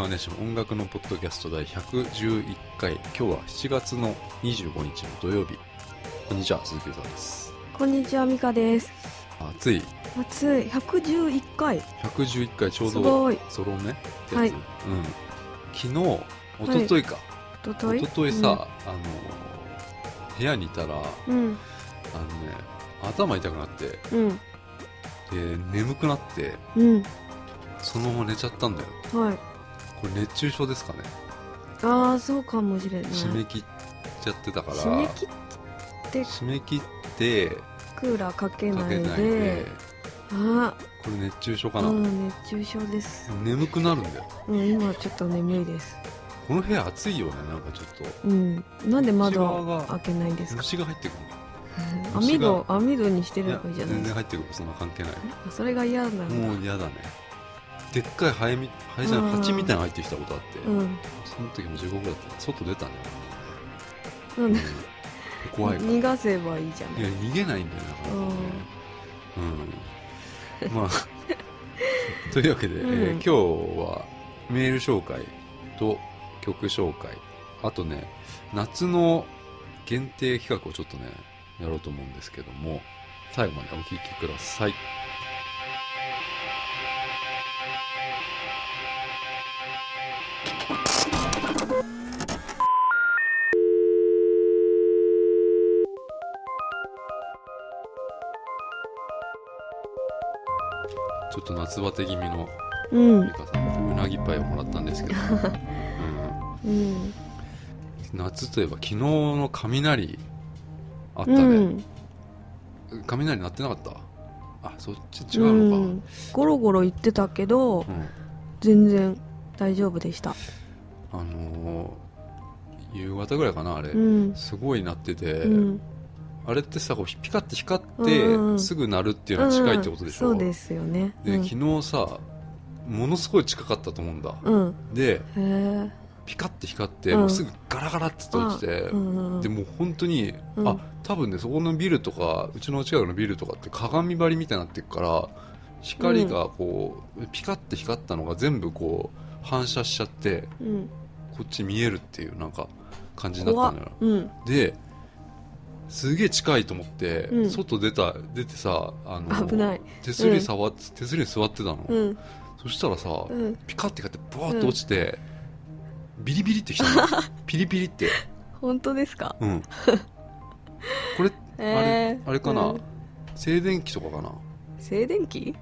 カーネーション音楽のポッドキャスト第111回今日は7月の25日の土曜日こんにちは鈴木さんですこんにちは、みかです。暑い？暑い、111回。111回ちょうすどごい。ソロ目ってやつ、はいうん、昨日一昨日か、おととい一昨日さ、あの部屋にいたらあのねうん。頭痛くなってうん。で眠くなってうん。そのまま寝ちゃったんだようん。はい。これ熱中症ですかねああ、そうかもしれない。締め切っちゃってたから締め切って締め切ってクーラーかけないで。であこれ熱中症あ、かな、うん、熱中症です。眠くなるんだようん、今ちょっと眠いです。この部屋暑いよねなんかちょっとうん。なんで窓開けないんですか？虫が入ってくる網戸、網戸にしてればいいじゃない全然。入ってくるそんな関係ないあそれが嫌なんだ。もう嫌だねでっかいハエみハエじゃないうん。蜂みたいなの入ってきたことあって、うん。その時も地獄だった外出たね、なん。で、怖いから。逃がせばいいじゃない。いや逃げないんだよなかなかね。うん。まあ というわけで、うん。えー今日はメール紹介と曲紹介あとね夏の限定企画をちょっとねやろうと思うんですけども最後までお聴きください夏バテ気味のうん。美。香さんうなぎパイをもらったんですけど、うん。うん。夏といえば昨日の雷あったうね、ん。雷鳴ってなかった？あそっち違うのか、ん、ゴロゴロ言ってたけどうん。全然大丈夫でした。あのー夕方ぐらいかなあれ、うん。すごい鳴ってて、うんあれってさこうピカって光って、うん。うんすぐ鳴るっていうのは近いってことでしょ、うん。そうですよね。で、うん、昨日さものすごい近かったと思うんだ、うん。でピカって光って、うん。もうすぐガラガラって落ちて、うんうんでもう本当に、うん。あ多分ねそこのビルとかうちの近くのビルとかって鏡張りみたいになってるから光がこう、ピカって光ったのが全部こう反射しちゃってうん。こっち見えるっていうなんか感じになったのよ。うん。ですげえ近いと思って、うん。外出た出てさあの危ない。手すり触っ、手すりに座ってたの、うん。そしたらさ、うん。ピカって光ってボワッと落ちて、ビリビリってきたの。ピリピリって。本当ですか？うん。これえー。あれかな、うん。静電気とかかな？静電気？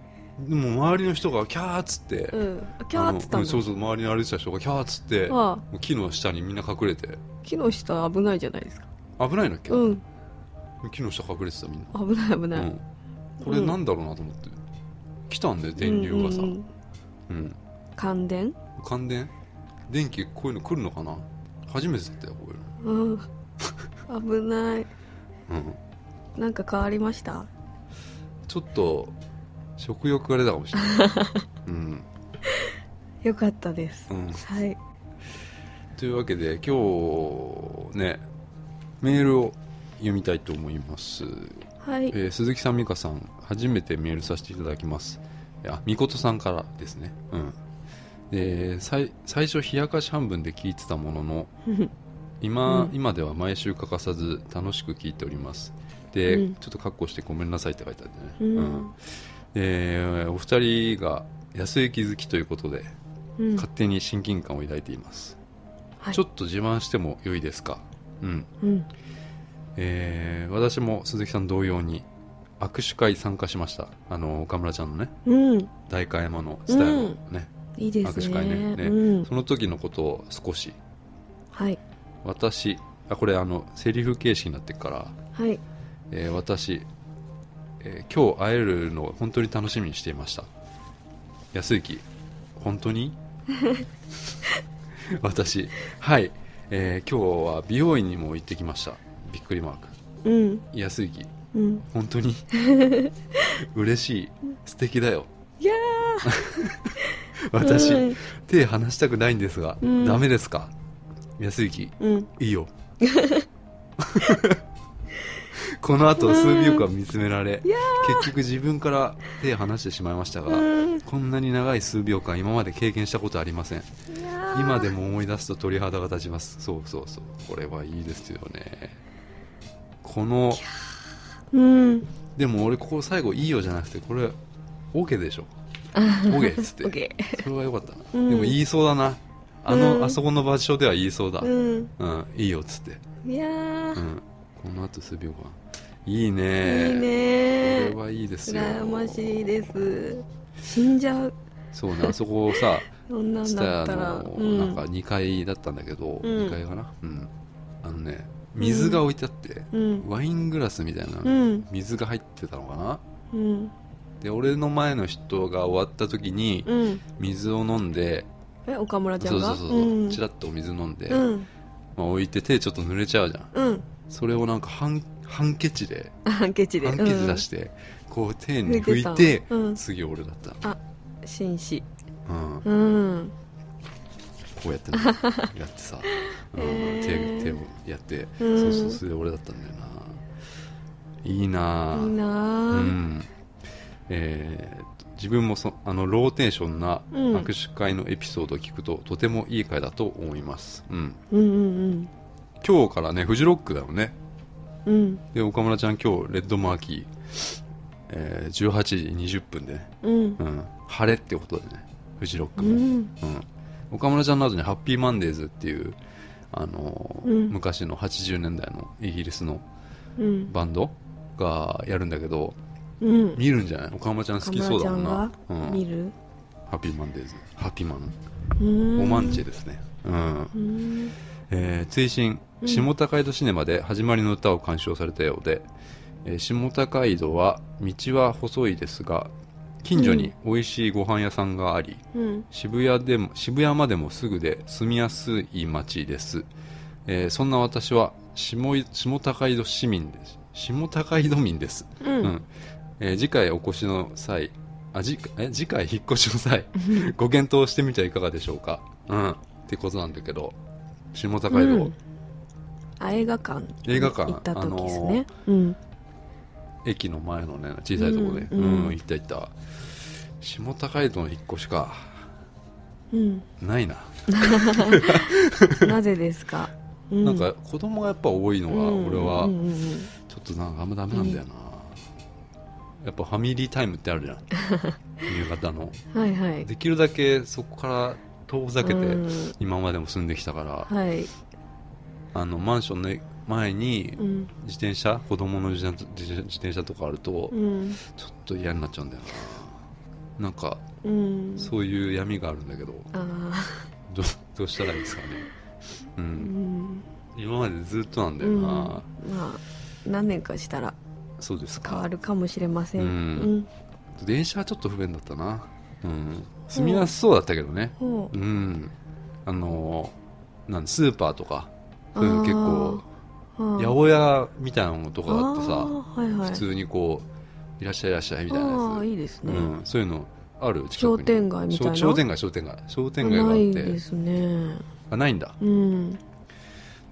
でも周りの人がキャーっつって、うん。キャーっつったあのうんそうそう周りに歩いてた人がキャーっつって木の下にみんな隠れて。木の下危ないじゃないですか。危ないんだっけ、うん木の下隠れてたみんな、危ない危ない、うん、これなんだろうなと思って、来たんで電流がさ、うううん。うん。感電？感電？電気こういうの来るのかな？初めてだったよこういううん。危ない。の、うん、なんか変わりました？ちょっと食欲が出たかもしれない、うん。よかったです。うん、はい。というわけで今日ねメールを読みたいと思います、はい。えー鈴木さん美香さん初めてメールさせていただきます。あみことさんからですね。うん。で最最初冷やかし半分で聞いてたものの 今,、うん。今では毎週欠かさず楽しく聞いております。で、うん。ちょっとカッコしてごめんなさいって書いてあってね、うん。でお二人が安行き好きということでうん。勝手に親近感を抱いています、はい。ちょっと自慢しても良いですか？うん。うんえー私も鈴木さん同様に握手会参加しました。あの岡村ちゃんのね。うん。代官山のスタイルのね、いいですね。握手会ね。ね。うん。その時のことを少し。はい。私あこれあのセリフ形式になってるから、はい。えー私、えー今日会えるのを本当に楽しみにしていました。安行。本当に？私。はい、えー今日は美容院にも行ってきましたびっくりマーク。うん。安行うん。本当に？嬉しい。素敵だよ。いや 私、うん。手離したくないんですが、うん。ダメですか？安行うん。いいよ。この後数秒間見つめられ結局自分から手を離してしまいましたが、うん。こんなに長い数秒間今まで経験したことありません。今でも思い出すと鳥肌が立ちます。そうそうそう。これはいいですよねこのうん。でも俺ここ最後いいよじゃなくてこれオケでしょ？オオケっつって。オッケそれはよかった。な、うん。でも言いそうだな。あの、うん。あそこの場所では言いそうだ、ーうん。うん、いいよっつって、いやー、うん、この後数秒間いいね。いいね。これーはいいですよ。羨ましいです。死んじゃう。そうね。あそこさ そんなんツタヤだったらのうん。なんか2階だったんだけど、うん。2階かな？うん。あのね水が置いてあって、うん。ワイングラスみたいなうん。水が入ってたのかな？うん。で俺の前の人が終わった時にうん。水を飲んで、え岡村ちゃが？そうんそうそうそう、ん。チラッとお水飲んで、うん。まあ、置いて手ちょっと濡れちゃうじゃん。うん。それをなんかハンハンケチであハンケチで。ハンケチ出して、こう手に拭いてうんうん。次俺だった、紳士。うん、うんこうやってねやってさ、うん手手をやって、うん。そうそうそれで俺だったんだよな。いいな。ぁいいな。うーん。えー自分もそあのローテーションなうん。握手会のエピソードを聞くと、とてもいい会だと思います、うん、うんうん今日からねフジロックだよね。うん。うんで岡村ちゃん今日レッドマーキー、えー18時20分でね、うん。うん、晴れってことでねフジロックも、うん。うん、岡村ちゃんの後にハッピーマンデーズっていう、あのーうん。昔の80年代のイギリスのうん。バンドがやるんだけどうん。見るんじゃない？岡村ちゃん好きそうだもんな。岡、うん、見る？ハッピーマンデーズ。ハッピーマン。うん。オマンチェですね、うん。うん。えー追伸うん下高井戸シネマで始まりの歌を鑑賞されたようで、えー下高井戸は道は細いですが近所に美味しいご飯屋さんがあり、うん。渋谷でも渋谷までもすぐで住みやすい街です、えーそんな私は下い下高井戸市民です。下高井戸民です、ううん。んえー次回お越しの際あ次え次回引っ越しの際ご検討してみてはいかがでしょうか。うん。ってことなんだけど下高井戸、うん。あ映画館映画館行った時ですね。うん駅の前のね小さいところで、ううん。んうん行った行った。下高井戸の引っ越しかうん。ないな、なぜですか？うなんか子供がやっぱ多いのが、うん。俺はちょっとなんかあんまダメなんだよな、やっぱファミリータイムってあるじゃん。夕方の。はいはい。できるだけそこから遠ざけてうん。今までも住んできたから、はい。あのマンションの前にうん。自転車子供の自転自自転車とかあるとうん。ちょっと嫌になっちゃうんだよな。なんかうん。そういう闇があるんだけど。あどどうしたらいいですかね。うーうん。ん今までずっとなんだようん。な、まあ何年かしたらそうですか。変わるかもしれません。ううん。ん電車はちょっと不便だったな。うん。住みやすそうだったけどね。ほう。うん。あのなんスーパーとかそういうの結構八百屋みたいなのとかだってさはいはい。普通にこういらっしゃいいらっしゃいみたいなあやつ。あいいですね、うん、そういうのある？近くに。商店街みたいな？商商店街商店街。商店街があないってですね。あないんだ。うん。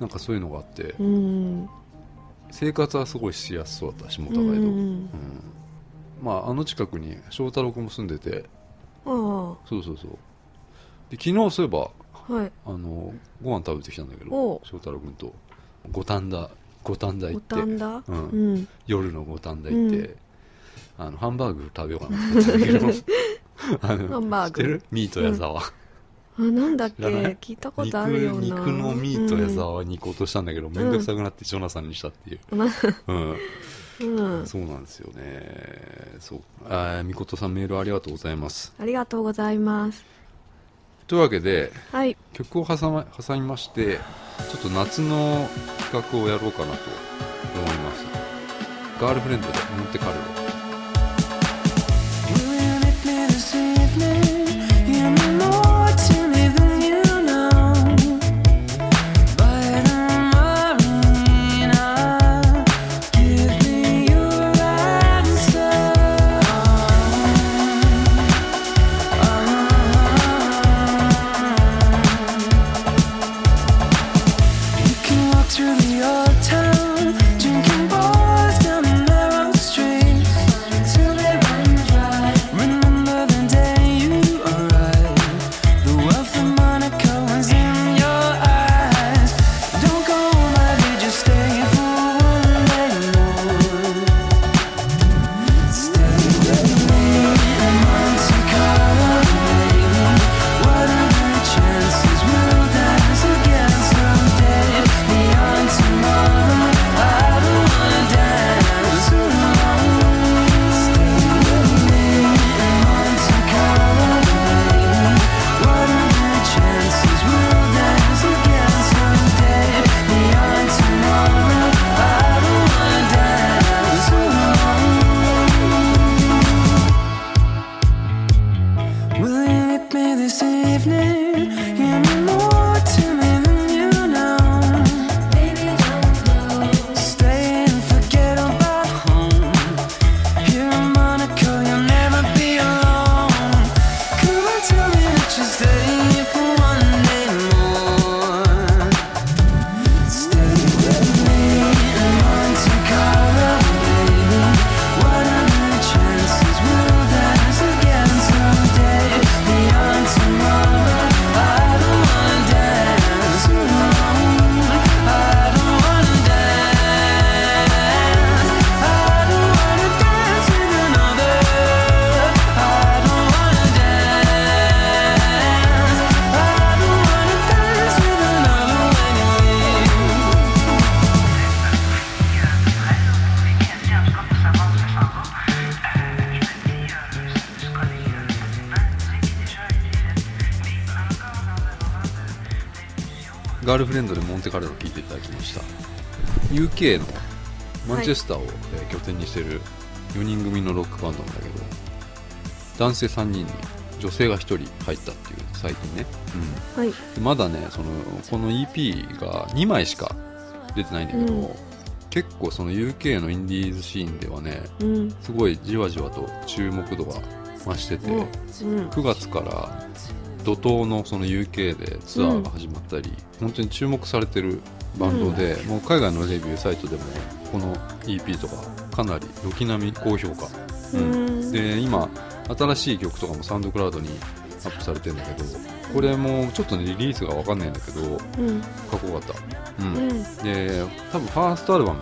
なんかそういうのがあって。うん生活はすごいしやすそうだった下高井戸、ううんん。まああの近くに翔太郎君も住んでて。あそうそうそう。で昨日そういえばあはい。あのご飯食べてきたんだけどお翔太郎君と五反田五反田行五って夜の五反田行って、うん。あのハンバーグ食べようかなと思ったけど。あのハンバーグ。知ってる？ミート矢沢、あなんだっけ？聞いたことあるような。肉肉のミート矢沢に行こうとしたんだけど、めんどくさくなってジョナサンにしたっていう、うん。うん、うん。そうなんですよね。そう。あーみことさんメールありがとうございます。ありがとうございますというわけではい。曲を挟ま挟みましてちょっと夏の企画をやろうかなと思います。ガールフレンドでモンテカルロールフレンドでモンテカルロ聴いていただきました。UK のマンチェスターを、えー拠点にしてる4人組のロックバンドなんだけど男性3人に女性が1人入ったっていう最近ね、はい。うん、でまだねそのこの EP が2枚しか出てないんだけど、うん。結構その UK のインディーズシーンではねうん。すごいじわじわと注目度が増してて、おうん。9月から怒涛のその UK でツアーが始まったり、本当に注目されてるバンドで、もう海外のレビューサイトでもこの EP とかかなり軒並み高評価、うん。で今新しい曲とかもサウンドクラウドにアップされてるんだけどこれもちょっとねリリースが分かんないんだけどうん。かっこよかった、うん。うん。で多分ファーストアルバム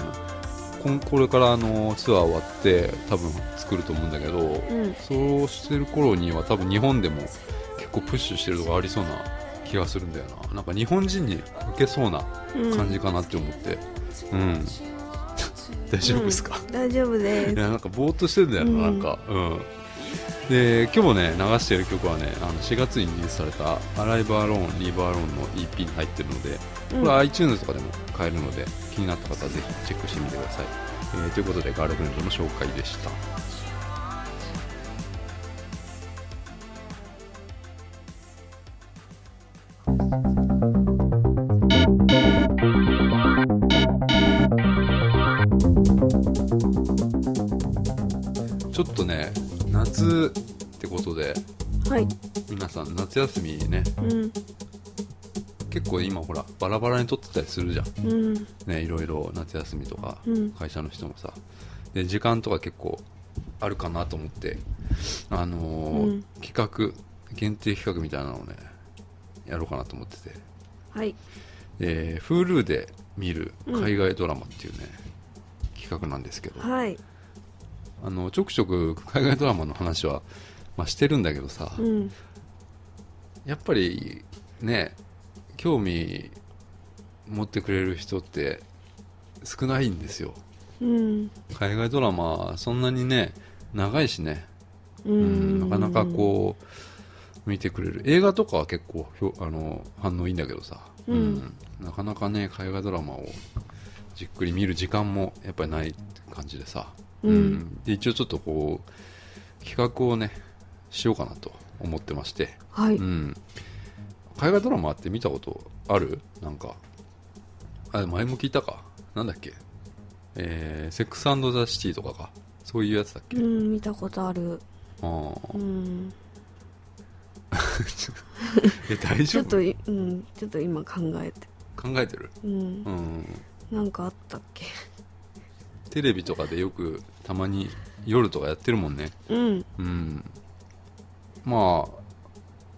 これからあのツアー終わって多分作ると思うんだけど、うん。そうしてる頃には多分日本でも結構プッシュしてるとこありそうな気がするんだよな。なんか日本人に受けそうなうん。感じかなって思って。うん、大丈夫ですか、うん。大丈夫でいやなんかぼーっとしてんだよな、うん。なんか。うん。で今日ね流してる曲はねあの4月にリリースされた「アライバーローンリーバーローン」の EP に入ってるのでこれは iTunes とかでも買えるので気になった方はぜひチェックしてみてください、えーということでガールフレンドの紹介でしたちょっとね夏ってことではい。皆さん夏休みね。うん。結構今ほらバラバラに撮ってたりするじゃん。うん。ねいろいろ夏休みとかうん。会社の人もさ。で時間とか結構あるかなと思ってあのーうん。企画限定企画みたいなのをねやろうかなと思ってて。はい。で Hulu で見るうん海外ドラマっていうね、企画なんですけど。はい。あのちょくちょく海外ドラマの話は、まあ、してるんだけどさ、うん。やっぱりね興味持ってくれる人って少ないんですよ。うん。海外ドラマそんなにね長いしね、ううんんなかなかこう見てくれる。映画とかは結構あの反応いいんだけどさ、うん。なかなかね海外ドラマをじっくり見る時間もやっぱりない感じでさ、うん。で一応ちょっとこう企画をねしようかなと思ってまして、はい。うん、海外ドラマって見たことある？なんか。あ前も聞いたか。なんだっけ？えー、セックスザ・シティとかか。そういうやつだっけ、うん見たことある。あー。うん え大ちょっ丈夫というんちょっと今考えて。考えてる？うん。うん。なんかあったっけ？テレビとかでよくたまに夜とかやってるもんね。うん。うん。まあ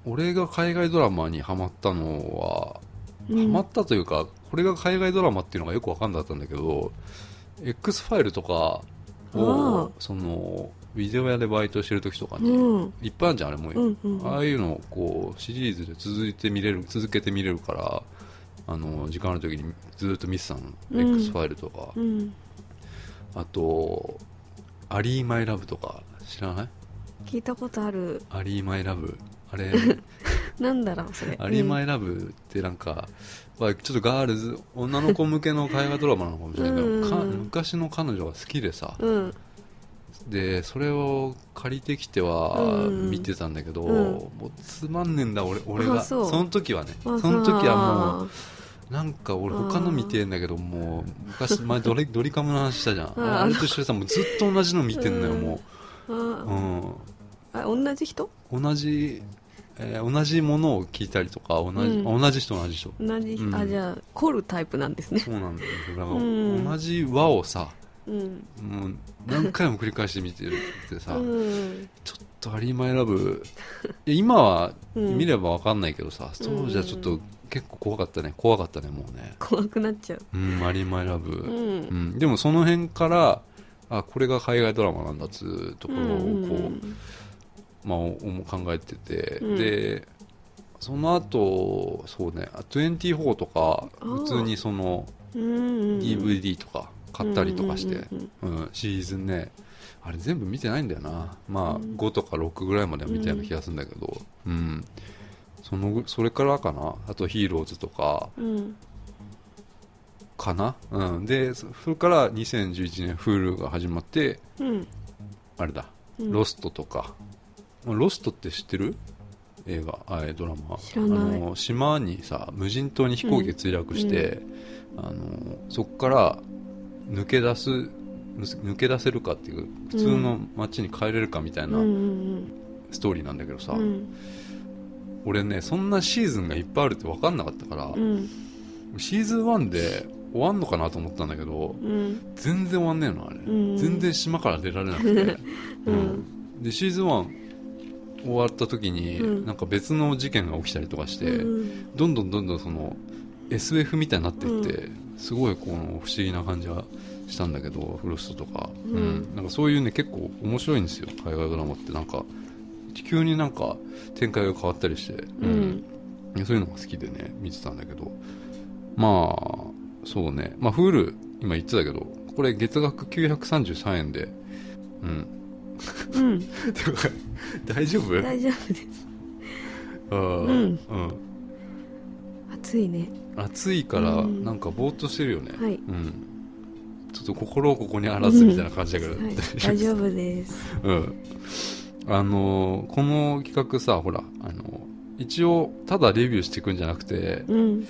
俺が海外ドラマにハマったのはうん。ハマったというか、これが海外ドラマっていうのがよく分かんなかったんだけど X ファイルとかあをあそのビデオ屋でバイトしてる時とかに、うん。いっぱいあるじゃんあれもう、うんうん。ああいうのをこうシリーズで続いて見れる続けて見れるからあの時間ある時にずっと見てたの、うん。X ファイルとか、うん。あと「アリー・マイ・ラブ」とか知らない？聞いたことある。アリー・マイ・ラブ。あれ？なんだろうそれ。アリー・マイ・ラブってなんか、まあちょっとガールズ女の子向けの海外ドラマなのかもしれないけど、うん。か昔の彼女が好きでさうんでそれを借りてきてはうん見てたんだけど、うん。もうつまんねえんだ俺俺が。あそう。の時はね。あその時はもあうなんか俺他の見てんだけどもう昔前ドリドリカムの話したじゃん。ああれと一緒でさもうずっと同じの見てんのようんもーう、ああ同じ人うん、同じ、えー同じものを聞いたりとか同じ,、うん同じ人同じ人同じ、うんあじゃあ凝るタイプなんですねそうなんだよだからうん同じ輪をさうん。もう何回も繰り返して見てるってさ、うん。ちょっとアリーマイラブ。いや今はうん。見れば分かんないけどさ、当時はちょっと結構怖かったね。怖かったねもうね。怖くなっちゃう。うんアリーマイラブ、ううん。んでもその辺からあこれが海外ドラマなんだっつうところをこう、うん。まあ、お考えてて、うん。でその後そうね24とか普通にそのうんうん DVD とか買ったりとかして、うんうんうん、シーズンね。あれ全部見てないんだよな。まあ、うん。5とか6ぐらいまでは見たような気がするんだけど、うん。そのぐそれからかな。あとヒーローズとか。うん。かな、うん、でそそれから2011年 Hulu が始まってうん。あれだ、うん。ロストとか。ロストって知ってる？映画。あえドラマ。知らない。あの島にさ無人島に飛行機が墜落して、あのそこから抜け出す抜け出せるかっていう普通の街に帰れるかみたいなんストーリーなんだけどさ、うん。俺ねそんなシーズンがいっぱいあるって分かんなかったから、うん。シーズン1で終わんのかなと思ったんだけどうん。全然終わんねえのあれ、うん。全然島から出られなくて、うん。でシーズン1終わった時に、うん。なんか別の事件が起きたりとかして、うん。どんどんどんどんその SF みたいになっていって、すごいこの不思議な感じがしたんだけどフロストとか、うん。なんかそういうね結構面白いんですよ。海外ドラマって。なんか急になんか展開が変わったりして、うん。そういうのが好きでね見てたんだけど。まあそうね。まあ Hulu 今言ってたけどこれ月額933円で。うん。うん。大丈夫？大丈夫です。うん、うん。うん暑いね。暑いからうん。なんかぼーっとしてるよね、はい。うん、ちょっと心をここにあらずみたいな感じだけど、はい。大丈夫です。うん、あのーこの企画さほらあの一応ただレビューしていくんじゃなくてうん。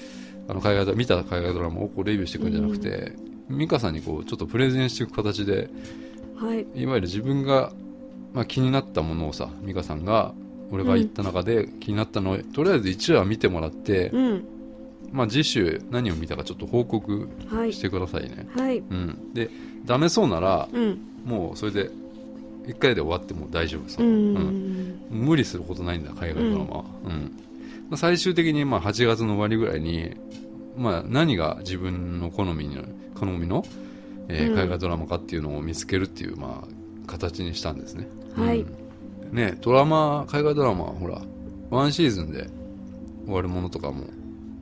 あの海外見た海外ドラマをこうレビューしていくんじゃなくて、美香さんにこうちょっとプレゼンしていく形ではい。いわゆる自分が、まあ、気になったものをさ美香さんが俺が言った中で気になったのを、とりあえず1話見てもらって、うんまあ、次週何を見たかちょっと報告はい。してくださいね、はい。うん、でダメそうならうん。もうそれで1回で終わっても大丈夫さ、うん。うん。無理することないんだ海外ドラマは、うん。まあ最終的にまあ8月の終わりぐらいに、まあ、何が自分の好みの好みの、えーうん。海外ドラマかっていうのを見つけるっていう、まあ、形にしたんですね、はい。うん。ねドラマ海外ドラマはほらワンシーズンで終わるものとかも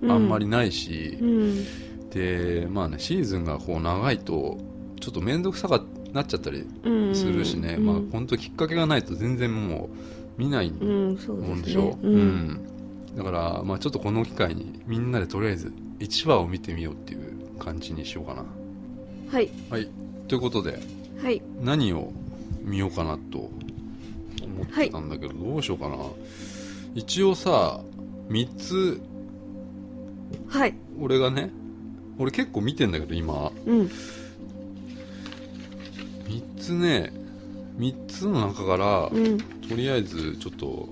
あんまりないし、うん。でまあねシーズンがこう長いとちょっと面倒くさくなっちゃったりうんするしね、うん。まあ本当きっかけがないと全然もう見ないもんでしょ？ねうん。だからまあちょっとこの機会にみんなでとりあえず1話を見てみようっていう感じにしようかな。はい。はい。ということではい。何を見ようかなと思ってたんだけど、どうしようかな。一応さ3つはい。俺がね俺結構見てんだけど今。うん。3つね3つの中から、うん。とりあえずちょっと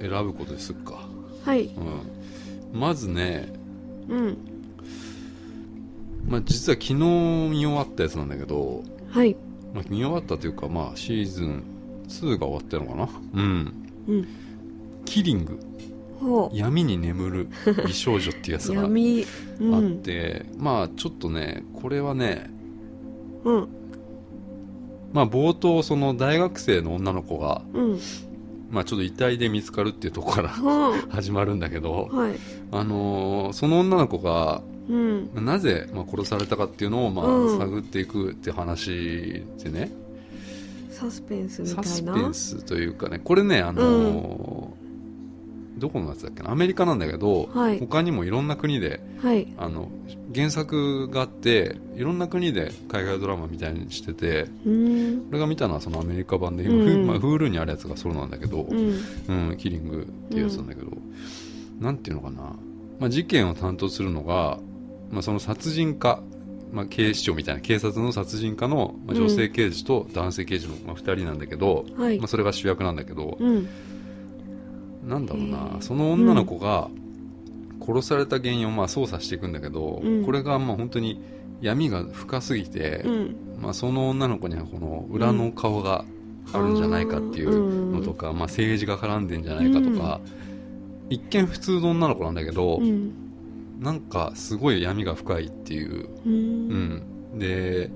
選ぶことですっか、はい。うん、まずね、うん。まあ、実は昨日見終わったやつなんだけど、はい。まあ、見終わったというか、まあ、シーズン2が終わったのかな。うん。うん。キリング。ほ闇に眠る美少女っていうやつうがあっんて、まあちょっとねこれはねうん。まあ冒頭その大学生の女の子が、うん。まあ、ちょっと遺体で見つかるっていうところからは始まるんだけどあはい。あのーその女の子がうん。なぜ、まあ、殺されたかっていうのを、まあうん。探っていくって話でね。サスペンスみたサスいなペンスというかねこれね、あのーどこのやつだっけな？アメリカなんだけど、はい。他にもいろんな国ではい。あの原作があっていろんな国で海外ドラマみたいにしてて俺が見たのはそのアメリカ版で、うん。まあ、Hulu にあるやつがそうなんだけど、うん。うん、キリングっていうやつなんだけど、なんていうのかな、まあ、事件を担当するのが、まあ、その殺人家、まあ、警視庁みたいな警察の殺人家の、まあ、女性刑事と男性刑事の、まあ、2人なんだけど、はい。まあ、それが主役なんだけど、うんなんだろうへなー。その女の子が殺された原因をまあ捜査していくんだけど、うん。これがまあ本当に闇が深すぎて、うん。まあ、その女の子にはこの裏の顔があるんじゃないかっていうのとか、まあ、政治が絡んでんじゃないかとか、一見普通の女の子なんだけど、うん。なんかすごい闇が深いっていう、ううんん、で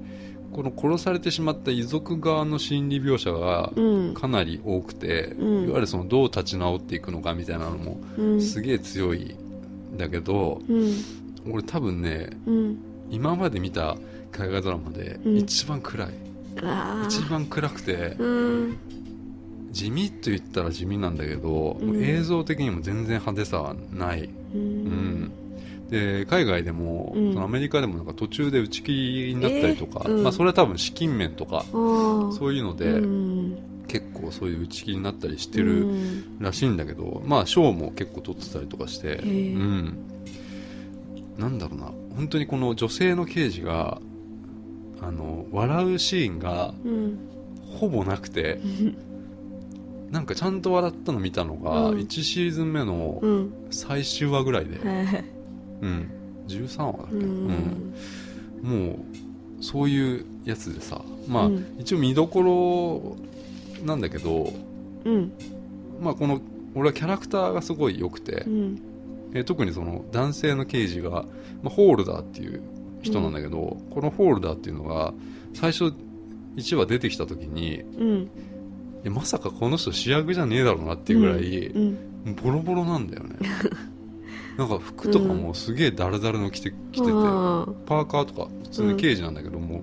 この殺されてしまった遺族側の心理描写がうん。かなり多くて、うん。いわゆるそのどう立ち直っていくのかみたいなのもうん。すげえ強いんだけど、うん。俺多分ねうん。今まで見た海外ドラマでうん。一番暗い、あ一番暗くて地味と言ったら地味なんだけど、映像的にも全然派手さはない、ううんん、で海外でも、うん。そのアメリカでもなんか途中で打ち切りになったりとか、えーうん。まあ、それは多分資金面とかそういうので、うん。結構そういう打ち切りになったりしてうるん。らしいんだけど、まあ賞も結構取ってたりとかして、うー。ん、なんだろうな。本当にこの女性の刑事があの笑うシーンがうん。ほぼなくてなんかちゃんと笑ったの見たのが、うん。1シーズン目のうん。最終話ぐらいで、へうん、13話だっけ、ーううん。んもうそういうやつでさまあ、うん。一応見どころなんだけど、うん。まあ、この俺はキャラクターがすごい良くて、うん。えー特にその男性の刑事が、まあ、ホールダーっていう人なんだけど、このホールダーっていうのが最初1話出てきた時にまさかこの人主役じゃねえだろうなっていうぐらい、うん。ボロボロなんだよね なんか服とかもすげえダルダルの着て着てて、あパーカーとか普通に刑事なんだけども、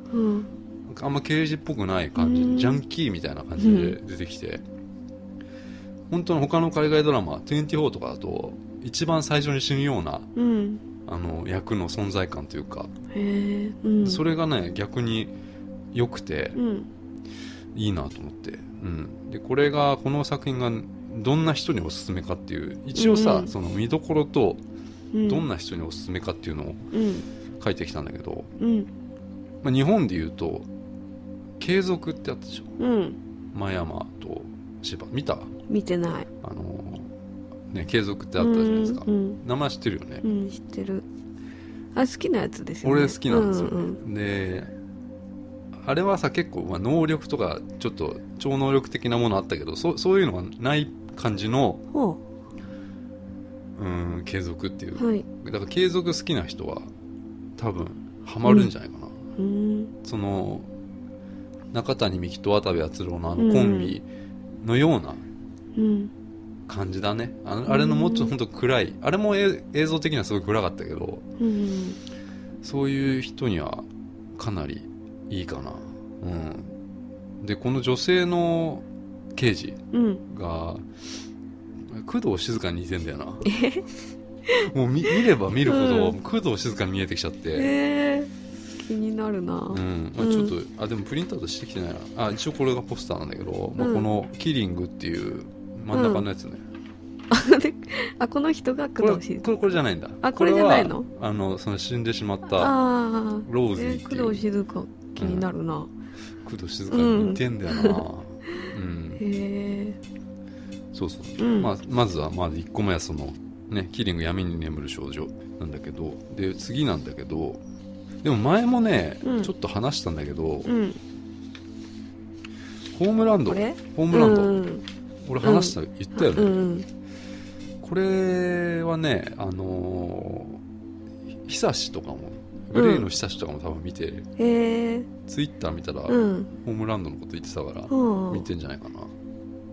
あんま刑事っぽくない感じ、うん。ジャンキーみたいな感じで出てきて、本当の他の海外ドラマ24とかだと一番最初に死ぬようなうん。あの役の存在感というか、それがね逆に良くてうん。いいなと思って、うん、でこれがこの作品がどんな人におすすめかっていう一応さ、うん。その見どころとうん。どんな人におすすめかっていうのをうん書いてきたんだけど、うん。まあ、日本で言うと継続ってあったでしょ？うん。真山と芝。見た？見てない。あのね継続ってあったじゃないですか、うんうん名前知ってるよね、うん知ってる。あ好きなやつですよね。俺好きなんですよ、うんであれはさ結構、まあ、能力とかちょっと超能力的なものあったけどそそういうのがない感じのう。ん継続っていう。うはい。だから継続好きな人は多分ハマるんじゃないかな、うん。その中谷美紀と渡部篤郎のあのコンビのようなうん。感じだね。あのあれのもっと本当暗い。あれもえ映像的にはすごい暗かったけどうん。そういう人にはかなりいいかな。うん。でこの女性の刑事うん。が工藤静香に似てんだよな。もう見見れば見るほど、うん。工藤静香に見えてきちゃって、へえ。気になるな。うん。まあ、ちょっと、あでもプリントアウトしてきてないな。あ一応これがポスターなんだけど、まあ、うんこのキリングっていう真ん中のやつね、あこの人が工藤静これこれじゃないんだ。あこれじゃないの？あのその死んでしまったローズっていう。工藤静香気になるな、工藤静香に似てんだよな、うんへえそうそう、うん。まあ、まずはまず1個目はそのねキリング闇に眠る少女なんだけどで次なんだけどでも前もね、うん。ちょっと話したんだけど、うん。ホームランドホームランド、うん。俺話した、言ったよね、うんこれはねあのー、久しとかもグレイの久しとかも多分見て、ツイッター見たら、うん。ホームランドのこと言ってたから、うん。見てんじゃないかな。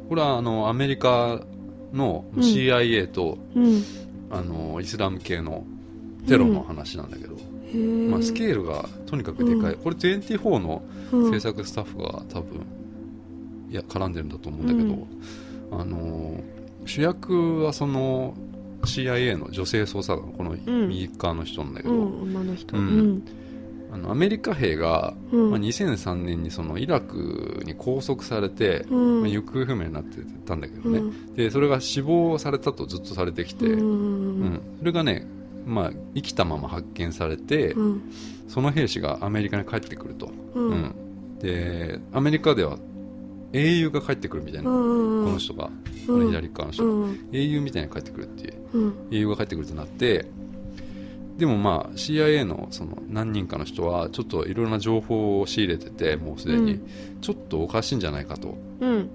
これはあのアメリカのうん。CIA と、うん。あのイスラム系のテロの話なんだけど、まあ、スケールがとにかくでかい、うん。これ24のうん。制作スタッフが多分いや絡んでるんだと思うんだけど、あの主役はその CIA の女性捜査官このん。右側の人なんだけど、うん女の人。ううん。んあのアメリカ兵が、うん。まあ、2003年にそのイラクに拘束されて、うん。まあ、行方不明になってたんだけどね、うん。でそれが死亡されたとずっとされてきて、ううんんそれがね、まあ、生きたまま発見されて、うん。その兵士がアメリカに帰ってくると、でアメリカでは英雄が帰ってくるみたいな、うんこの人が、うん。この左側の人が、うん。英雄みたいに帰ってくるっていう。うん。英雄が帰ってくるとなってでもまあ CIA のその何人かの人はちょっといろいろな情報を仕入れててもうすでに、うん。ちょっとおかしいんじゃないかと。うん。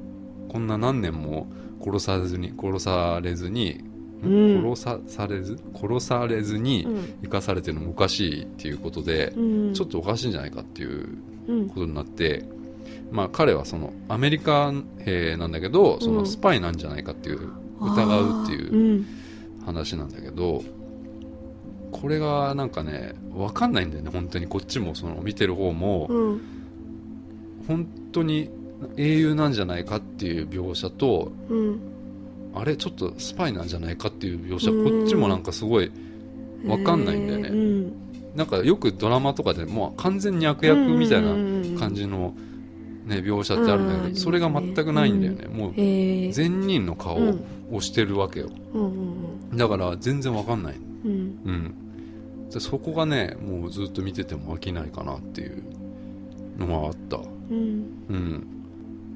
こんな何年も殺さずに殺されずに、うん。殺さされず殺されずにうん。生かされてるのもおかしいっていうことで、うん。ちょっとおかしいんじゃないかっていううん。ことになって、まあ、彼はそのアメリカ兵なんだけどそのスパイなんじゃないかっていう、疑うっていううん。話なんだけどこれがなんかね分かんないんだよね本当にこっちもその見てる方も。うん。本当に英雄なんじゃないかっていう描写とうん。あれちょっとスパイなんじゃないかっていう描写うんこっちもなんかすごいわかんないんだよね。へー。うん。なんかよくドラマとかでもう完全に悪役みたいな感じの、ね、描写ってあるんだけうん。どそれが全くないんだよね。もうへえ善人の顔うん。をしてるわけよ。うんだから全然わかんない。うん。そこがねもうずっと見てても飽きないかなっていうのはあった、うん。うん、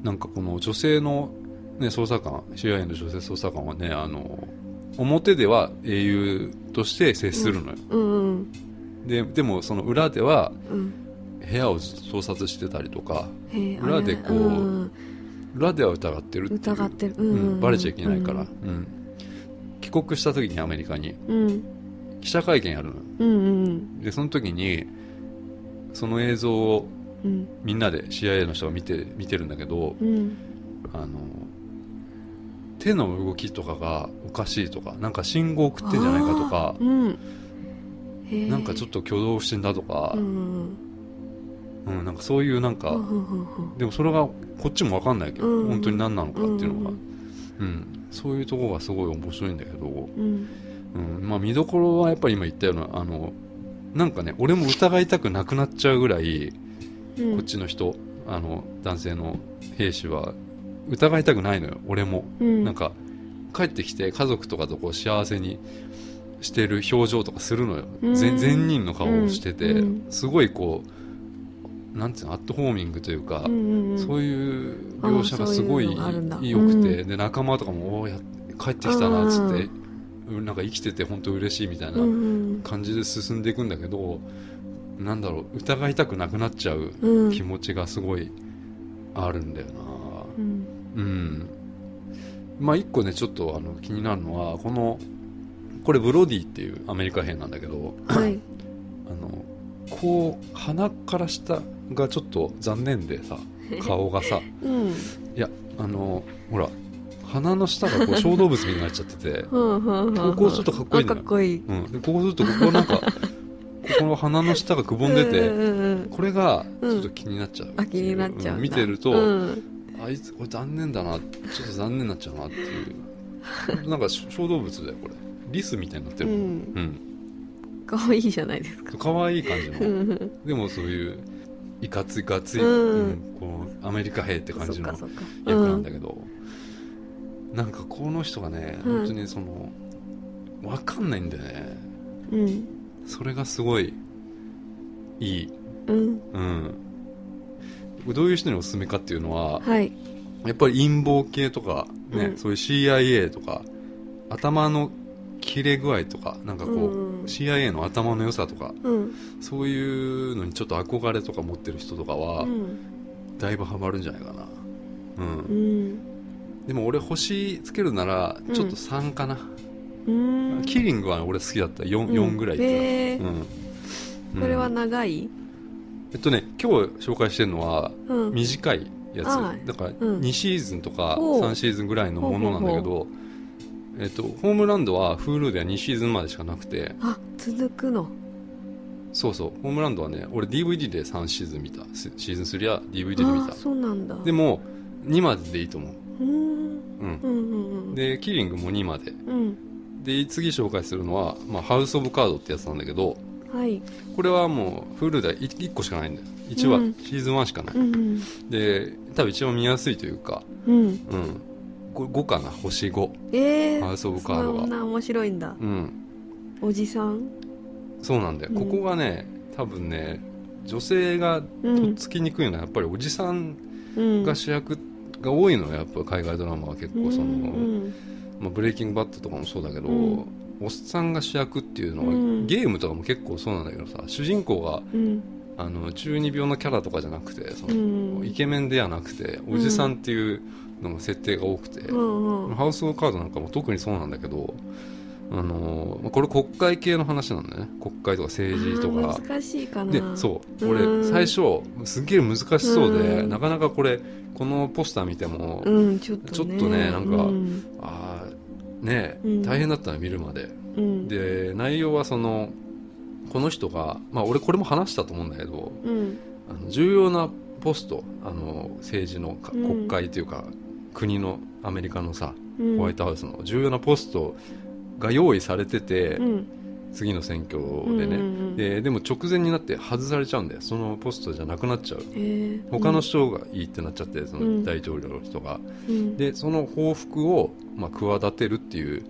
なんかこの女性の、ね、捜査官 CIA の女性捜査官はねあの表では英雄として接するのよ、うん。ででもその裏ではうん部屋を捜索してたりとか裏でこうん裏では疑ってるって疑ってる。ううんん、バレちゃいけないから、ううん。帰国した時にアメリカに。うん。記者会見やるのよ。うんうんでその時にその映像をうん。みんなで CIA の人が見て見てるんだけどうん。あの手の動きとかがおかしいとかなんか信号送ってんじゃないかとかうん。なんかちょっと挙動不審だとかう、んうんなんかそういうなんか、でもそれがこっちも分かんないけど、うん本当に何なのかっていうのが、ううん。ん。そういうところがすごい面白いんだけど、うん。うん。まあ、見どころはやっぱり今言ったようなあのなんかね俺も疑いたくなくなっちゃうぐらいうん。こっちの人、あの男性の兵士は疑いたくないのよ俺も、うん。なんか帰ってきて家族とかとこう幸せにしてる表情とかするのよ、うん。善善人の顔をしてて、うん。すごいこうなんていうのアットホーミングというか、うんうんそういう描写がすごい良くて、うん。で仲間とかもおーや帰ってきたなっつって、うんなんか生きてて本当嬉しいみたいなうん。感じで進んでいくんだけど、なんだろう疑いたくなくなっちゃううん。気持ちがすごいあるんだよな。うん。うん。まあ一個ねちょっとあの気になるのはこのこれブロディっていうアメリカ兵なんだけどはい こう鼻から下がちょっと残念でさ 顔がさ。うん。いやあのほら鼻の下がこう小動物になっちゃってて、ここちょっとかっこいいんだよ。あかっこいい。うん、でこうするとここなんかここの鼻の下がくぼんでて、うんうんうんこれがちょっと気になっちゃうあ気になっちゃう見てると、うん。あいつこれ残念だなちょっと残念になっちゃうなっていう。なんか小動物だよこれ。リスみたいになってうるうん、ん可愛いじゃないですか。可愛い感じうのん。でもそういういかついかつい、うん。うんこうアメリカ兵って感じの役なんだけど、なんかこの人がね、うん。本当にその分かんないんだよね。うん。それがすごいいい。うん。うん。どういう人におすすめかっていうのははい。やっぱり陰謀系とか、ねうん。そういう CIA とか頭の切れ具合とかなんかこう、うん CIA の頭の良さとかうん。そういうのにちょっと憧れとか持ってる人とかは、うん。だいぶハマるんじゃないかな。うん、うん。でも俺星つけるならちょっと3かな、うん。キリングは俺好きだった。4,、うん。四ぐらいってへー。これは長い？えっとね今日紹介してるのはうん。短いやつ、はい。だからうん。2シーズンとかほう。3シーズンぐらいのものなんだけど、えっと、ホームランドは Hulu では2シーズンまでしかなくて。あ続くの？そうそう。ホームランドはね俺 DVD で3シーズン見た。シシーズン3は DVD で見あたそうなんだ。でも2まででいいと思う、うん。ううんうんうんうん。でキリングも2まで。うん。で次紹介するのは、まあ、ハウス・オブ・カードってやつなんだけどはい。これはもうフルで 1, 個しかないんだよ。1話、うん。シーズン1しかない、うん。で多分一番見やすいというか。うん。うん5かな？星5えー、ハウスオブカードが。そんな面白いんだ。うん。おじさん？そうなんだよ、うん。ここがね多分ね女性がうん。とっつきにくいのはやっぱりおじさんうん。が主役が多いのよ。やっぱ海外ドラマは結構その、うん。まあ、ブレイキングバットとかもそうだけど、うん。おっさんが主役っていうのは、うん。ゲームとかも結構そうなんだけどさ主人公がうん。あの中二病のキャラとかじゃなくてその、うん。イケメンではなくておじさんっていうのが設定が多くて、うんうん。ハウス・カードなんかも特にそうなんだけどあのまあこれ国会系の話なんだよね。国会とか政治とか。難しいかな。でそう。うん。俺最初すっげえ難しそうで、うん。なかなかこれこのポスター見ても、うんちょっとね。ねなんかうん。ああねうん。大変だったの見るまで、うん。で内容はそのこの人がまあ俺これも話したと思うんだけどうん。あの重要なポストあの政治の国会というか、国のアメリカのさうん。ホワイトハウスの重要なポストが用意されてて、うん。次の選挙でね、うんうんうんででも直前になって外されちゃうんだよ。そのポストじゃなくなっちゃう。えー。他の人がいいってなっちゃってそうん。の大統領の人が、うん。でその報復を、まあ、企てるっていう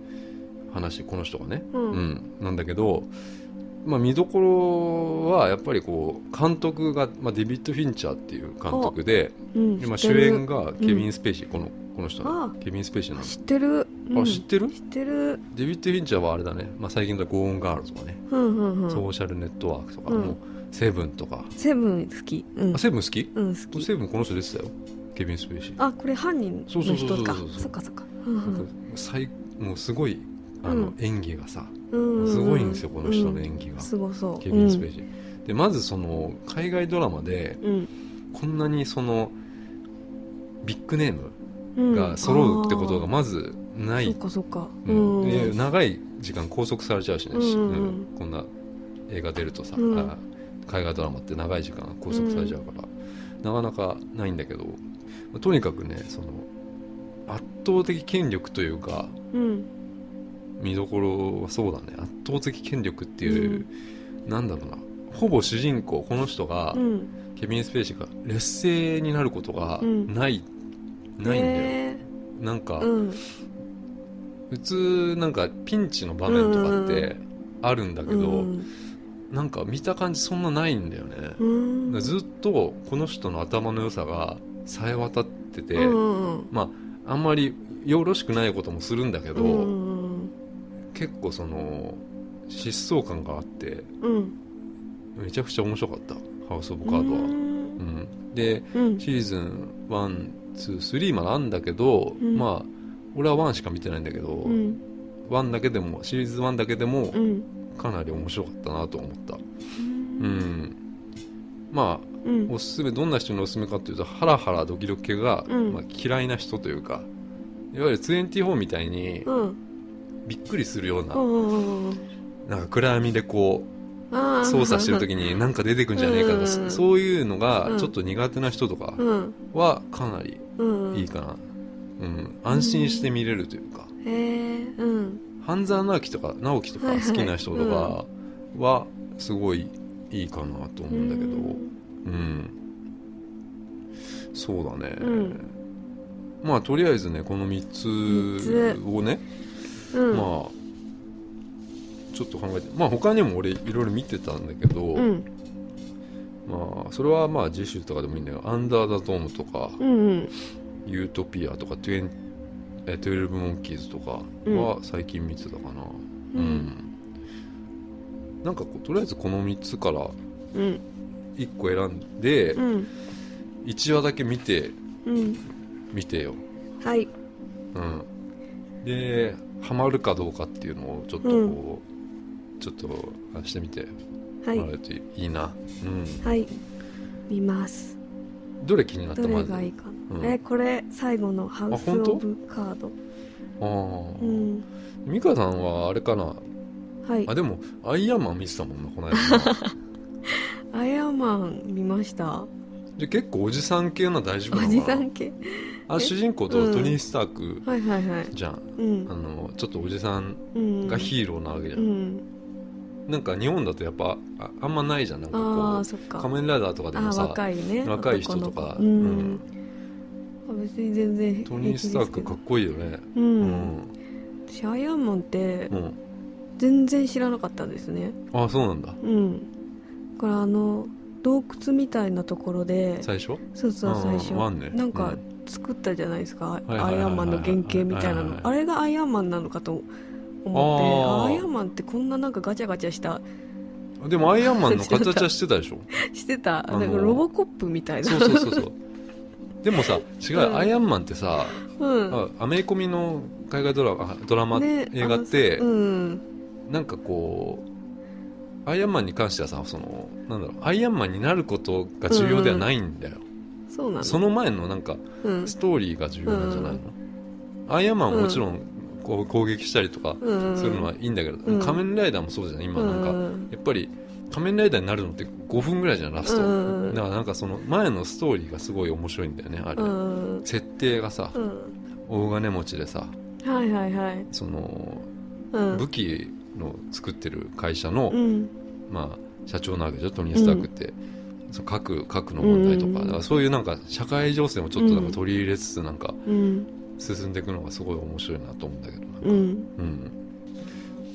話この人がね、うん。なんだけど、まあ、見どころはやっぱりこう監督が、まあ、デビッド・フィンチャーっていう監督でうん。でまあ、主演がケビン・スペイシー、このこの人あねケビン・スペイシーなんです知ってる。あ知ってる？知ってる。デビッド・フィンチャーはあれだね、まあ、最近だとゴーン・ガールとかね、うんうんうん。ソーシャルネットワークとか、うん。もうセブンとか、セブン好き。うん。あセブン好き？うん好き。セブンこの人出てたよ。ケビン・スペイシー。あこれ犯人そうそうそうそうの人かそっかそっか。うんうん。最もうすごいあの、うん。演技がさうんすごいんですよこの人の演技が、すごそう。ケビン・スペー、でまずその海外ドラマでうん。こんなにそのビッグネームうん。が揃うってことがまずない、そっかそっか。うん。長い時間拘束されちゃうしね、うんうん。こんな映画出るとさ、うん。あ海外ドラマって長い時間拘束されちゃうから、なかなかないんだけどとにかくねその圧倒的権力というかうん見どころはそうだね。圧倒的権力っていう、なんだろうな。ほぼ主人公この人が、うん。ケビン・スペイシーが劣勢になることがうん。ない、ないんだよ、へなんか、ーうん。普通なんかピンチの場面とかってあるんだけど、うんなんか見た感じそんなないんだよね、ずっとこの人の頭の良さがさえ渡ってて、うんうんまああんまりよろしくないこともするんだけど、うん結構その疾走感があってうん。めちゃくちゃ面白かったハウス・オブ・カードは、ううん。んでうん。シーズン123まであんだけど、うん。まあ俺は1しか見てないんだけど、うん。1だけでもシリーズ1だけでもうん。かなり面白かったなと思った。うん。まあうん。おすすめどんな人におすすめかというとハラハラドキドキ系が、うん。まあ、嫌いな人というかいわゆる24みたいにうんびっくりするような,、なんか暗闇でこう操作してる時になんか出てくんじゃねえかとか、うんそういうのうん。がちょっと苦手な人とかうん。はかなりうんいいかな、うん、安心して見れるというか、うん。半沢直樹とか直樹とか好きな人とかはすごいいいかなと思うんだけど。うん、そうだね、うん。まあとりあえずねこの3つをね、うん。まあちょっと考えてまあ他にも俺いろいろ見てたんだけど、うん。まあそれはまあ次週とかでもいいんだよアンダー・ザ・ドームとか、うんうん。ユートピアとか、トゥエンえ12モンキーズとかは最近見てたかな。ううん。ん。なんかこう、とりあえずこの3つからうん。1個選んでう、ん。1話だけ見て、うん。見てよ。はい。うん。で、ハマるかどうかっていうのをちょっとこう、ちょっとあしてみてはい。もらえるといいな。うん。はい。見ます。どれ気になった？どまず。れがいいか。うん。なえこれ最後のハウス・オブ・カード。ああ。うん。美香さんはあれかな？はい。あ、でも、アイアンマン見てたもんな、この間。な。アイアンマン見ました。で結構おじさん系のは大丈夫おなのかな？じさん系あえ？主人公とトニー・スタークじゃん、うん。あのちょっとおじさんうん。がヒーローなわけじゃん、うん。なんか日本だとやっぱああんまないじゃんなんかあこあそっか。う仮面ライダーとかでもあさ若いね。若い人とか。うん、あ別に全然トニー・スタークかっこいいよね。ううん。ん、私アイアンマンってうん、全然知らなかったんですね。あそうなんだ。うん。だからあの洞窟みたいなところで最初？そうそううん最初。なんかうん作ったじゃないですか、アイアンマンの原型みたいなの。あれがアイアンマンなのかと思って。アイアンマンってこんななんかガチャガチャした。でもアイアンマンの形はしてたでしょ？してた。あのー。なんかロボコップみたいな。そうそうそうそう。でもさ 違う、うん。アイアンマンってさ、うん。あアメコミの海外ドラマあドラマ、ね映画って、あうん。なんかこうアイアンマンに関してはさそのなんだろうアイアンマンになることが重要ではないんだよ、そうなの？その前のなんかうん。ストーリーが重要なんじゃないの、アイアンマンはもちろんこう攻撃したりとかうんするのはいいんだけど、うん。仮面ライダーもそうじゃん今。なんか、うん。やっぱり仮面ライダーになるのって5分ぐらいじゃんラスト、うんだからなんかその前のストーリーがすごい面白いんだよねあれ、うん設定がさうん。大金持ちでさはいはいはい。そのうん。武器の作ってる会社の、うん。まあ、社長なわけでしょトニー・スタークって、その核核の問題とか,、うんだからそういうなんか社会情勢もちょっとなんか取り入れつつなんかうん。進んでいくのがすごい面白いなと思うんだけどな。んか、うん。うん。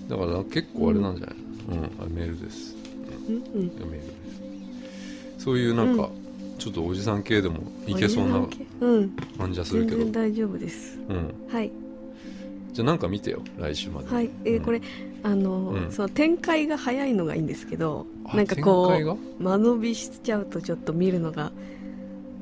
だから結構あれなんじゃない？うん、あメールです。うんうん。メールです。そういうなんか、うちょっとおじさん系でもいけそうなうん。感じはするけど。大丈夫です。うん。はいじゃあなんか見てよ来週まで。はい。えうん。ーこれあのうん。その展開が早いのがいいんですけどあなんかこう間延びしちゃうとちょっと見るのが。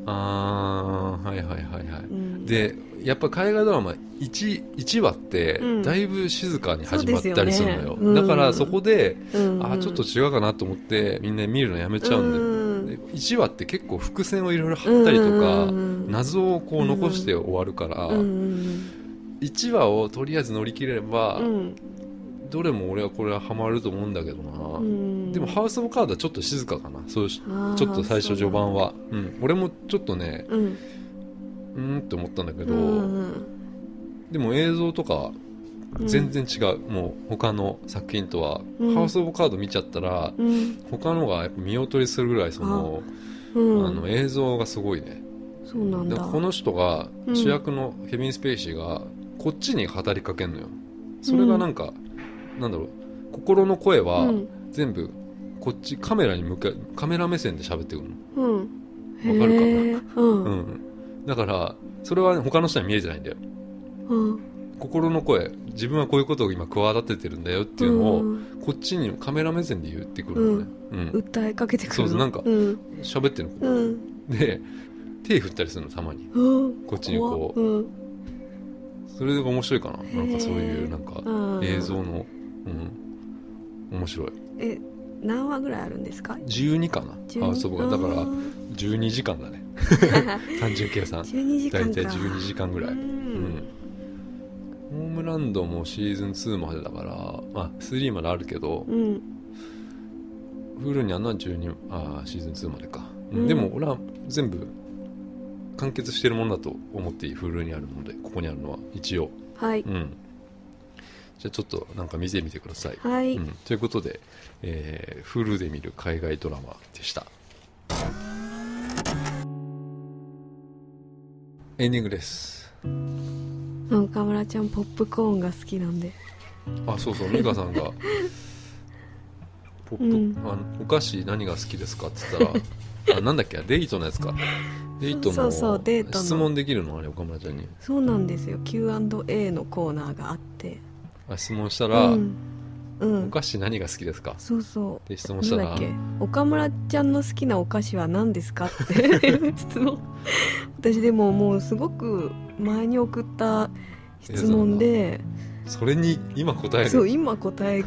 ああはいはいはいはい、うん。でやっぱ海外ドラマ 1, 1話ってうん。だいぶ静かに始まったりするのよ,、そうですよね。うん。だからそこで、うん。あーちょっと違うかなと思ってみんな見るのやめちゃうんだよ、うん。で1話って結構伏線をいろいろ張ったりとか、うん。謎をこう残して終わるから、うん1話をとりあえず乗り切れれば、うん。どれも俺はこれはハマると思うんだけどな、うん。でもハウス・オブ・カードはちょっと静かかな。そうちょっと最初序盤は。うん、俺もちょっとねうん。って思ったんだけど、うんでも映像とかうん。全然違う、もう他の作品とは、うん。ハウス・オブ・カード見ちゃったらうん。他のが見劣りするぐらいその,、うん。あの映像がすごいね。そうなんだ。この人がうん。主役のケビン・スペイシーがこっちに語りかけんのよ。それがなんか、なんだろう。心の声はうん。全部こっちカメラに向かカメラ目線で喋ってくるの。うん。わかるかな？うん。うん、だからそれは他の人には見えてないんだよ。うん。心の声自分はこういうことを今企ててるんだよっていうのを、うん。こっちにカメラ目線で言ってくるのね、うん。訴えかけてくるそうそうなんかうん。喋ってるの、うん。で手振ったりするのたまに。うん。こっちにこうそれが面白いかな。なんかそういうなんかうん。映像のうん。面白い。え何話ぐらいあるんですか？12かな。12ハウスオブがだからうん12時間だね。単純計算。12時間か。大体12時間ぐらい、ううん。んホームランドもシーズン2までだから、まあ、3まであるけど、うん。フルにあるのは12あーシーズン2までか、うん。うん。でも俺は全部完結してるものだと思っていいフルにあるのでここにあるのは一応。はい。うん。じゃあちょっとなんか見てみてください、はい。うん、ということで、えー、フルで見る海外ドラマでした。エンディングです。岡村ちゃんポップコーンが好きなんで。あそうそう。美香さんが。ポップ、うん。あのお菓子何が好きですかって言ったらあなんだっけ？デイトのやつかトのそうそうデートの。質問できるの？あれ岡村ちゃんに。そうなんですよ。Q&A のコーナーがあって。あ質問したら、うん、うん。お菓子何が好きですか？そうそで質う問したら？岡村ちゃんの好きなお菓子は何ですか？って 質問。私でももうすごく前に送った質問で。それに今答える？そう今答え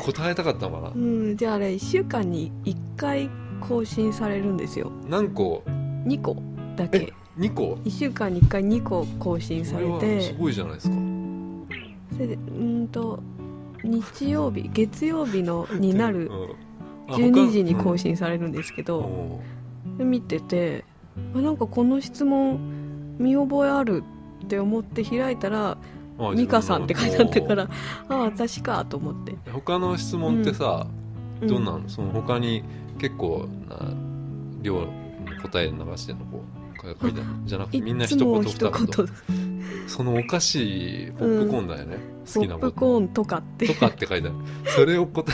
答えたかったのかな？うんじゃああれ1週間に1回更新されるんですよ。何個？2個だけ。2個？1週間に1回2個更新さそれて。すごいじゃないですか。それでうーんと日曜日月曜日のになるうん。あ12時に更他新されるんですけうん。ど、おで見ててあなんかこの質問見覚えあるって思って開いたらあ「美香さん」って書いてあったからああ私かと思って。他の質問ってさ、うん。どんなの？その他に結構な量の答え流してんのこう書いてあるじゃなくていみんな一言二言。言。そのお菓子ポップコーンだよね、ポップ好きなことコーンとかって。とかって書いてある。それを答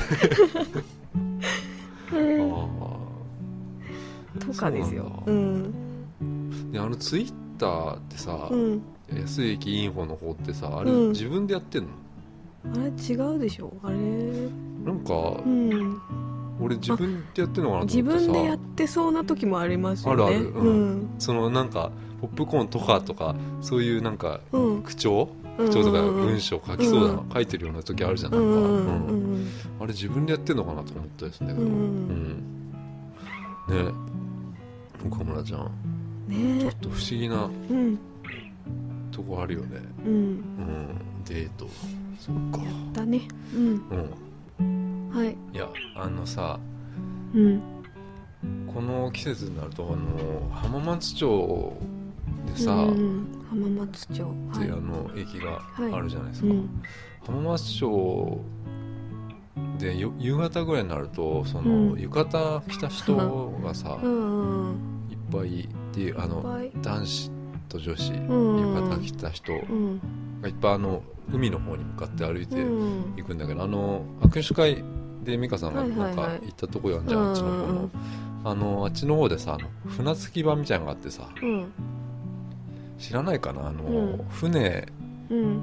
え。うん。あとかですよ。そうんん。であのツイッターってさ、うん。安い駅インフォの方ってさあれうん。自分でやってんの、あれ違うでしょ？あれ？なんかうん俺自分でやってんのかなと自思ってさ。分でやってそうな時もありますよね。あるある。ううん。んそのなんかポップコーンとかとかそういうなんかうん。口調？うん口調とかうん文章書きそうだな、うん。書いてるような時あるじゃんなか、うんあれ自分でやってんのかなと思ったりするんだけど、うん。うん。ね。岡村ちゃん。ね。ちょっと不思議なえうん。とこあるよね。うん。うん。デート。そっか。だね。うん。うんはい。いやあのさうん。この季節になるとあの浜松町でさ、うん浜松町。はい。ってあの駅があるじゃないですか、うん。浜松町でよ夕方ぐらいになるとその、うん。浴衣着た人がさ、いっぱいであの男子と女子、うん浴衣着た人うんがいっぱいあの海の方に向かって歩いてうんいくんだけど、あの握手会で美香さんがはいなんか行ったとこやんじゃん、あっちの方の。あのあっちの方でさあの船着き場みたいなのがあってさ。うん。知らないかなあの、うん。船うん。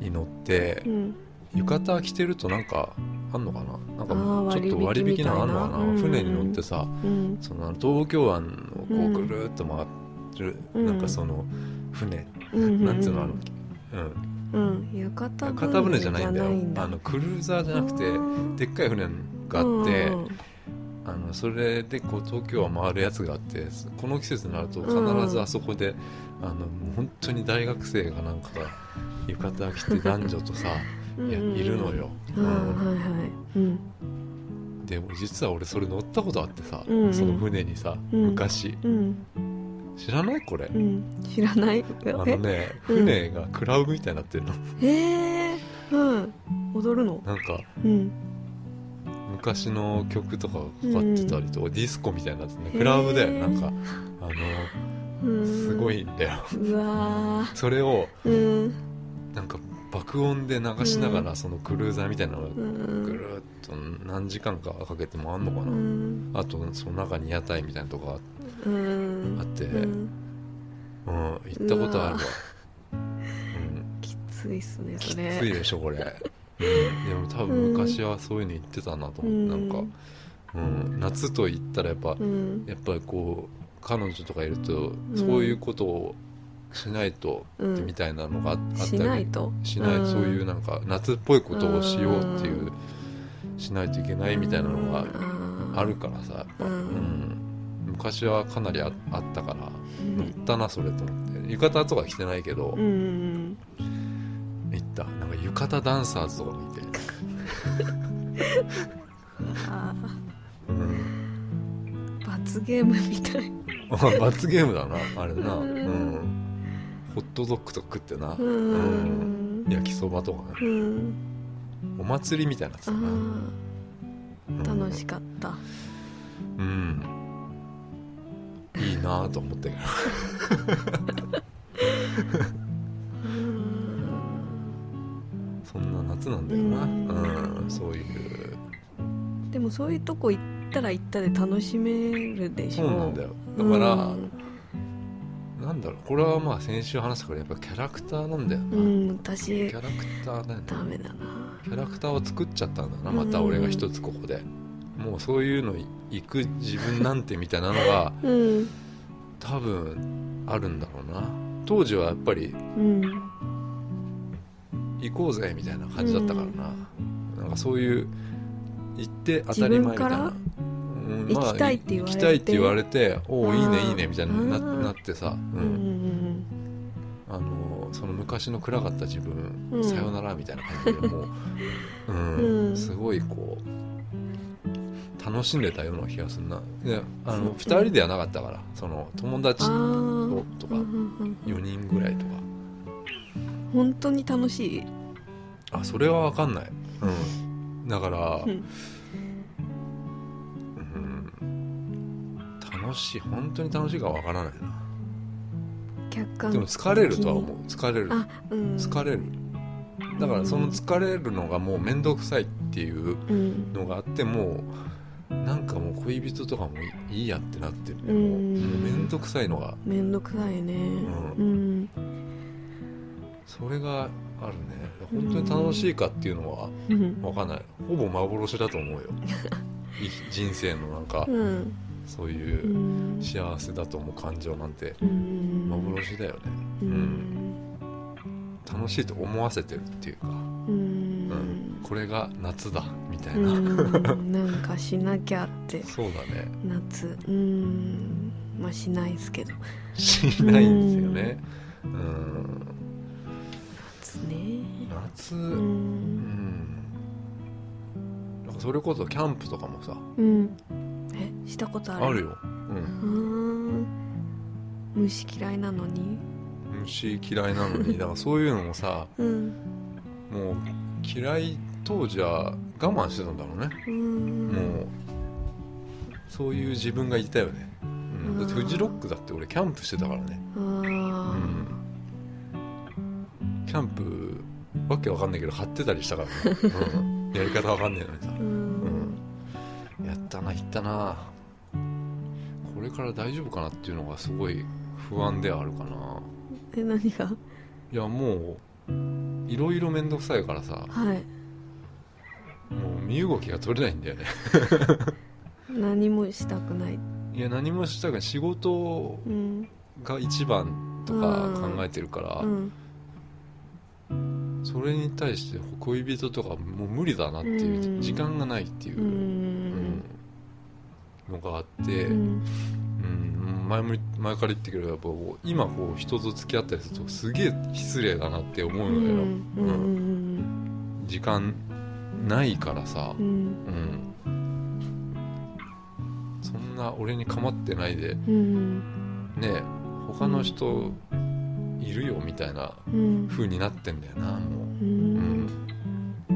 に乗ってうん。浴衣着てるとなんかあんのかな？なんかちょっと割引な。のあんのかな？船に乗ってさうん。その東京湾をこううん。ぐるーっと回ってる、うん。なんかその船、うん。なんつうのあの、うん、うん。屋形船じゃないんだよ。あのクルーザーじゃなくてうんでっかい船があって、うんあのそれでこう東京湾回るやつがあってこの季節になると必ずあそこで、あのもう本当に大学生がなんか浴衣着て 男女とさいやいるのよ、でも実は俺それ乗ったことあってさ、うんうん。その船にさ、うん。昔。うん知らないこれ、うん。知らない。あのねうん。船がクラブみたいになってるの、えへえうん踊るの？なんかうん。昔の曲とかがかかってたりとか、ディスコみたいになってねクラブだよなんかあのうん。すごいんだよ。うわそれをーうん。なんか爆音で流しながら、そのクルーザーみたいなのぐん。るっと何時間かかけて回んのかうな、ん。あとその中に屋台みたいなとこうんあって、ううんん行ったことあるわ。きついっすねきついでしょこれ、うん、でも多分昔はそういうの言ってたなと思って、なんか、うん、夏と言ったらやっぱ、うん。やっぱりこう彼女とかいるとん。そういうことをしないと、うん。みたいなのがああったり。しないと？しない、うん。そういうなんか夏っぽいことをしようっていう、しないといけないみたいなのがあるからさやっぱ、うん。うん昔はかなりああったからうん。乗ったなそれと思って。浴衣とか着てないけど、うんうん行った。なんか浴衣ダンサーズとかもいて、あうん、ー。罰ゲームみたい。あ罰ゲームだなあれな、ううん。んホットドッグとか食ってな、ううん。ん焼きそばとかね。うん。お祭りみたいなやつあだな、ー。楽しかった。うんいいなぁと思ったそんな夏なんだよな。うんうんそういう。でもそういうとこ行ったら行ったで楽しめるでしょ。そうなんだよ。だから、うん。なんだろう。これはまあ先週話したからやっぱキャラクターなんだよな、うんキ私ャラクターだよね。ダメだな。キャラクターを作っちゃったんだな。また俺が一つここで、もうそういうの行く自分なんてみたいなのがうん。多分あるんだろうな。当時はやっぱりうん。行こうぜみたいな感じだったからな、なんかそういう行って当たり前みたいな、うん行きたいって言われて。行きたいって言われておおいいねいいねみたいになってさ、ううんんあのその昔の暗かった自分、うん。さよならみたいな感じでもう、うん。うん。すごいこう楽しんでたような気がするな。いやあのそう。2人ではなかったからその友達あとかうんうんうん4人ぐらいとか。本当に楽しい？あそれは分かんない。うん。だからうん。うん。楽しい。本当に楽しいか分からないな。客観でも疲れるとは思う。疲れる。あうん。疲れる。だからその疲れるのがもう面倒くさいっていううん。のがあってもうなんかもう恋人とかもいいやってなってるね。もううん。もう面倒くさいのが。めんどくさいね。ううん。それがあるね。本当に楽しいかっていうのはうん。分かんない。ほぼ幻だと思うよ。い人生のなんかうん。そういううん幸せだと思う感情なんてうん。幻だよね。うん。楽しいと思わせてるっていうか、ううんんこれが夏だみたいな、うんなんかしなきゃって。そうだね。夏。うんまあしないですけど。しないんですよね。うん。夏ね。夏。ううん。んなんかそれこそキャンプとかもさ。うん。えしたことある？あるよ、うん、うん虫嫌いなのに？虫嫌いなのに。だからそういうのもさうん。もう嫌い当時は我慢してたんだろうね、うん。もうそういう自分がいたよね、うん、だってフジロックだって俺キャンプしてたからね、あうん、キャンプわけわかんないけど張ってたりしたからね、うん、やり方わかんないのにさ。ーうん。やったな行ったな。これから大丈夫かなっていうのがすごい不安ではあるかな。え何が？いやもういろいろ面倒くさいからさ。はいもう身動きが取れないんだよね。何もしたくない。いや何もしたくない。仕事うんが一番とか考えてるから、うん。それに対して恋人とかもう無理だなっていううん。時間がないっていうう、うんんのがあって、ううんん前も前から言ってくればやっぱ今こう人と付き合ったりするとすげえ失礼だなって思ううのよ、ん。うん。時間ないからさ。う、ん。うん。そんな俺に構ってないで。うんね他の人いるよみたいなうん。風になってんだよなもう、ううん。ん。う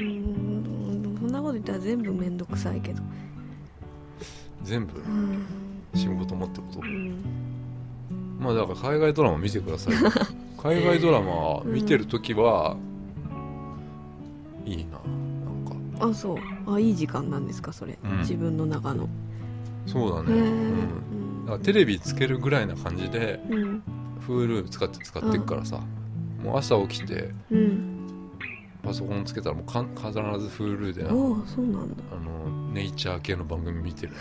ん。そん。なこと言ったら全部めん。どくさいけど全部うん。仕事もってことうん。まあだから海外ドラマ見てくださいよ海外ドラマ見てる時は、いいななんか。あそう。あいい時間なんですかそれ、うん。自分の中の。そうだね、うん、だからテレビつけるぐらいな感じでうん。Hulu 使って使っていくからさ、もう朝起きてうん。パソコンつけたらもうか必ず Hulu であそうなんだ。のネイチャー系の番組見てる、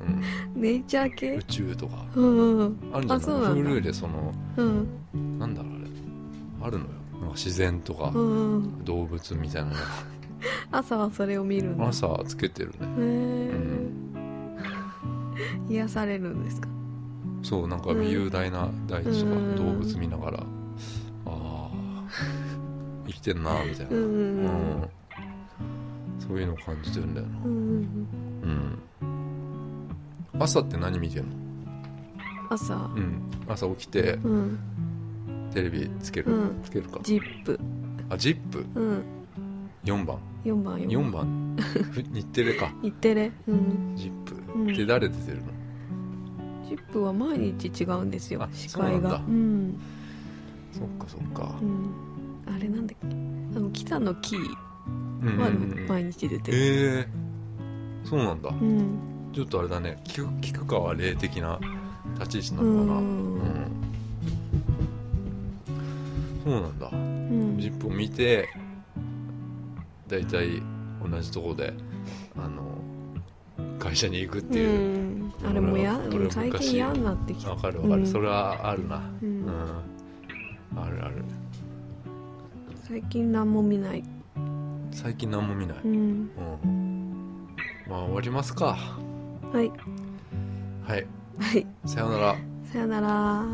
ネイチャーうん、系？宇宙とか。うんうんあるん。じゃない Hulu でそのうん。なんだろうあれ。あるのよなんか自然とかうんうん。動物みたいなの。が 朝はそれを見るんだ。へ朝つけてるね。え、癒されるんですか？そうなんか雄大な大地とかうん。動物見ながら、ああ生きてんなみたいな、うんうんうん。そういうのを感じてるんだよな。うんうん。うん。朝って何見てんの？朝。うん。朝起きてうんテレビつける、うん。つけるか。ジップ。あジップ？うん。4番。4番4番？ふ日テレか。日テレ。うん。ジップ、うん。で誰出てるの？ジップは毎日違うんですよあ司会が。そうなんだ。うん。そっかそっか。うん。あれなんだっけ？あの北野キーうんうんはうん。毎日出てる。ええそうなんだ。うん。ちょっとあれだね。菊菊川霊的な立ち位置うなのかな、んそうなんだ。うん。ジップを見て大体同じとこであの会社に行くっていう、うん。あれもや最近嫌になってきた。わかるわかる、うん。それはあるな。ううん。ん、あるある。最近何も見ない。最近何も見ない、うん。うん、まあ終わりますか。はい。はい。はい。さようなら。さよなら